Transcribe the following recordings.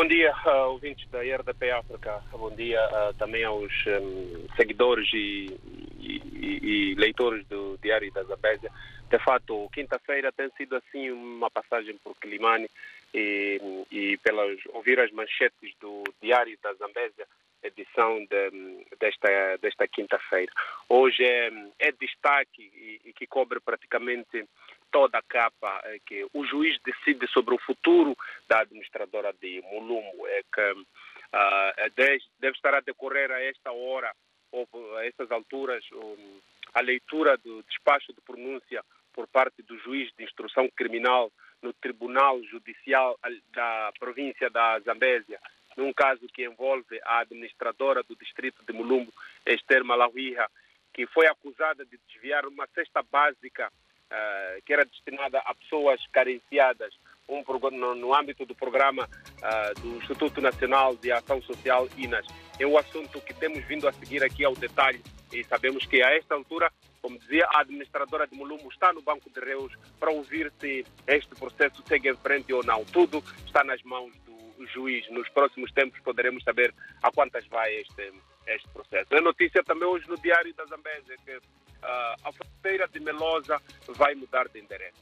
Bom dia, uh, ouvintes da RDP África. Bom dia uh, também aos um, seguidores e, e, e, leitores do Diário da Zambésia. De fato, quinta-feira tem sido assim uma passagem por Quilimane e, e pelas ouvir as manchetes do Diário da Zambésia, edição de, desta, desta quinta-feira. Hoje é, é destaque e, e que cobre praticamente toda a capa é que o juiz decide sobre o futuro da administradora de Mulumbo. É que uh, deve estar a decorrer a esta hora, ou a estas alturas, um, a leitura do despacho de pronúncia por parte do juiz de instrução criminal no Tribunal Judicial da província da Zambésia, num caso que envolve a administradora do distrito de Mulumbo, Esther Malawiha, que foi acusada de desviar uma cesta básica uh, que era destinada a pessoas carenciadas, um, no, no âmbito do programa uh, do Instituto Nacional de Ação Social, INAS. É um assunto que temos vindo a seguir aqui ao detalhe e sabemos que a esta altura, como dizia, a administradora de Mulumbo está no banco de reus para ouvir se este processo segue em frente ou não. Tudo está nas mãos do juiz. Nos próximos tempos poderemos saber a quantas vai este, este processo. É notícia também hoje no Diário da Zambésia que a fronteira de Melosa vai mudar de endereço.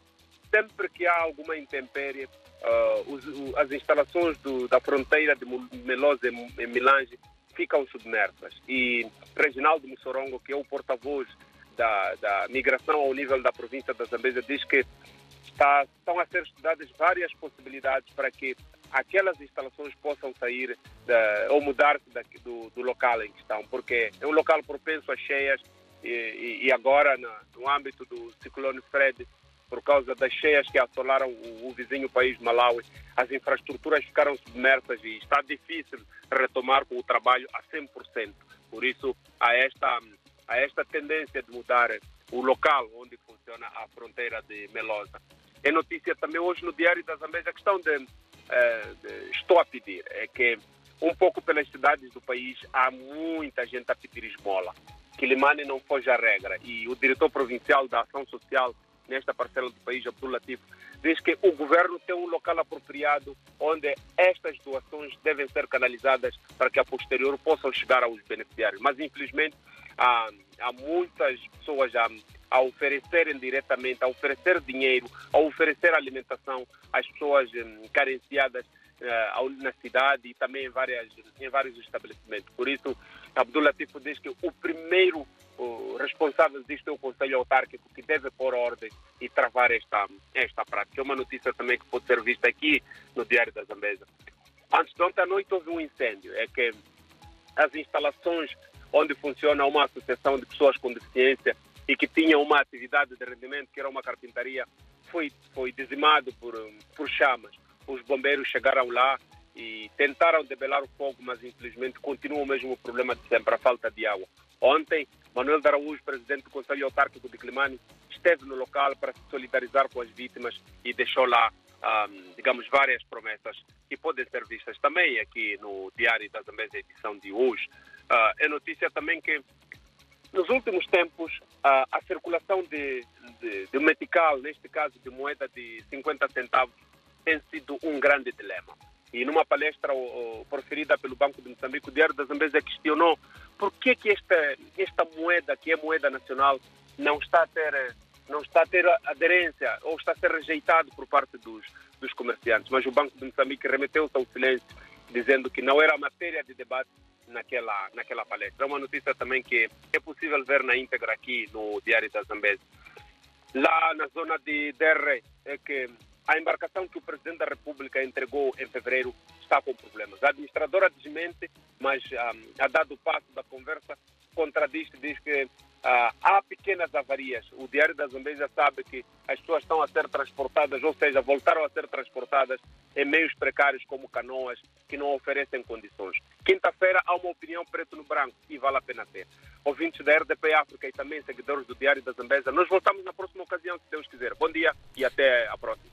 Sempre que há alguma intempérie, os, as instalações do, da fronteira de Melosa e Milange ficam submersas. E Reginaldo Mussorongo, que é o porta-voz da, da migração ao nível da província da Zambésia, diz que está, estão a ser estudadas várias possibilidades para que aquelas instalações possam sair ou mudar-se do, do, local em que estão, porque é um local propenso a cheias e, e, agora no, no, âmbito do ciclone Fred, por causa das cheias que assolaram o, o vizinho país Malawi, as infraestruturas ficaram submersas e está difícil retomar com o trabalho a 100%. Por isso, há esta, há esta tendência de mudar o local onde funciona a fronteira de Melosa. É notícia também hoje no Diário da Zambésia a questão de uh, estou a pedir é que um pouco pelas cidades do país há muita gente a pedir esmola. Que Limane não foge à regra. E o diretor provincial da Ação Social nesta parcela do país, Abdul Latif, diz que o governo tem um local apropriado onde estas doações devem ser canalizadas para que a posterior possam chegar aos beneficiários. Mas, infelizmente, há, há muitas pessoas a, a oferecerem diretamente, a oferecer dinheiro, a oferecer alimentação às pessoas hum, carenciadas na cidade e também em, várias, em vários estabelecimentos. Por isso, Abdul Latif diz que o primeiro responsável disto é o Conselho Autárquico que deve pôr ordem e travar esta, esta prática. É uma notícia também que pode ser vista aqui no Diário da Zambesa. Antes de ontem à noite houve um incêndio. É que as instalações onde funciona uma associação de pessoas com deficiência e que tinha uma atividade de rendimento, que era uma carpintaria, foi, foi dizimado por, por chamas. Os bombeiros chegaram lá e tentaram debelar o fogo, mas infelizmente continua o mesmo problema de sempre, a falta de água. Ontem, Manuel de presidente do Conselho Autárquico de Climane, esteve no local para se solidarizar com as vítimas e deixou lá, um, digamos, várias promessas que podem ser vistas também aqui no Diário da Zambésia, edição de hoje. Uh, é notícia também que nos últimos tempos, uh, a circulação de, de, de metical, neste caso de moeda de 50 centavos, tem sido um grande dilema. E numa palestra proferida pelo Banco de Moçambique, o Diário da Zambésia questionou por que, que esta, esta moeda, que é moeda nacional, não está a ter não está a ter aderência ou está a ser rejeitado por parte dos, dos comerciantes. Mas o Banco de Moçambique remeteu-se ao silêncio, dizendo que não era matéria de debate naquela, naquela palestra. É uma notícia também que é possível ver na íntegra aqui no Diário da Zambésia. Lá na zona de Derre, é que a embarcação que o Presidente da República entregou em fevereiro está com problemas. A administradora desmente, mas um, ah, a dado passo da conversa, contradiz diz que uh, há pequenas avarias. O Diário da Zambésia sabe que as pessoas estão a ser transportadas, ou seja, voltaram a ser transportadas em meios precários como canoas, que não oferecem condições. Quinta-feira há uma opinião preto no branco e vale a pena ter. Ouvintes da RDP África e também seguidores do Diário da Zambésia, nós voltamos na próxima ocasião, se Deus quiser. Bom dia e até a próxima.